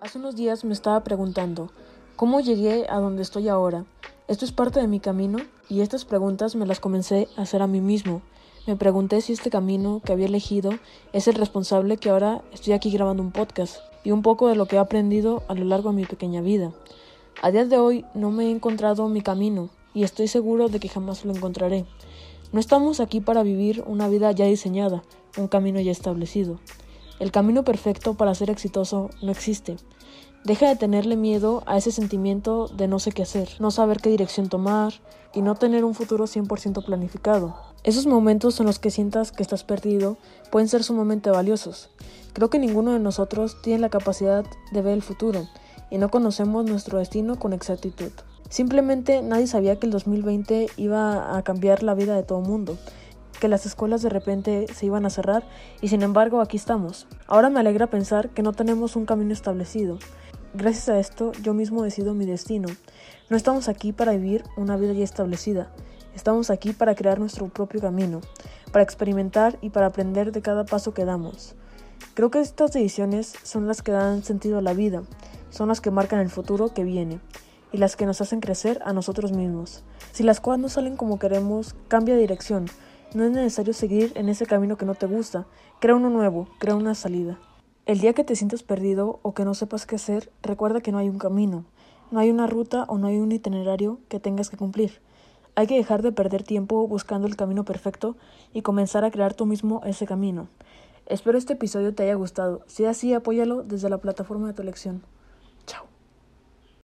Hace unos días me estaba preguntando, ¿cómo llegué a donde estoy ahora? ¿Esto es parte de mi camino? Y estas preguntas me las comencé a hacer a mí mismo. Me pregunté si este camino que había elegido es el responsable que ahora estoy aquí grabando un podcast y un poco de lo que he aprendido a lo largo de mi pequeña vida. A día de hoy no me he encontrado mi camino y estoy seguro de que jamás lo encontraré. No estamos aquí para vivir una vida ya diseñada, un camino ya establecido. El camino perfecto para ser exitoso no existe. Deja de tenerle miedo a ese sentimiento de no sé qué hacer, no saber qué dirección tomar y no tener un futuro 100% planificado. Esos momentos en los que sientas que estás perdido pueden ser sumamente valiosos. Creo que ninguno de nosotros tiene la capacidad de ver el futuro y no conocemos nuestro destino con exactitud. Simplemente nadie sabía que el 2020 iba a cambiar la vida de todo el mundo que las escuelas de repente se iban a cerrar y sin embargo aquí estamos. Ahora me alegra pensar que no tenemos un camino establecido. Gracias a esto yo mismo decido mi destino. No estamos aquí para vivir una vida ya establecida. Estamos aquí para crear nuestro propio camino, para experimentar y para aprender de cada paso que damos. Creo que estas decisiones son las que dan sentido a la vida, son las que marcan el futuro que viene y las que nos hacen crecer a nosotros mismos. Si las cosas no salen como queremos, cambia dirección, no es necesario seguir en ese camino que no te gusta. Crea uno nuevo, crea una salida. El día que te sientas perdido o que no sepas qué hacer, recuerda que no hay un camino, no hay una ruta o no hay un itinerario que tengas que cumplir. Hay que dejar de perder tiempo buscando el camino perfecto y comenzar a crear tú mismo ese camino. Espero este episodio te haya gustado. Si es así, apóyalo desde la plataforma de tu elección.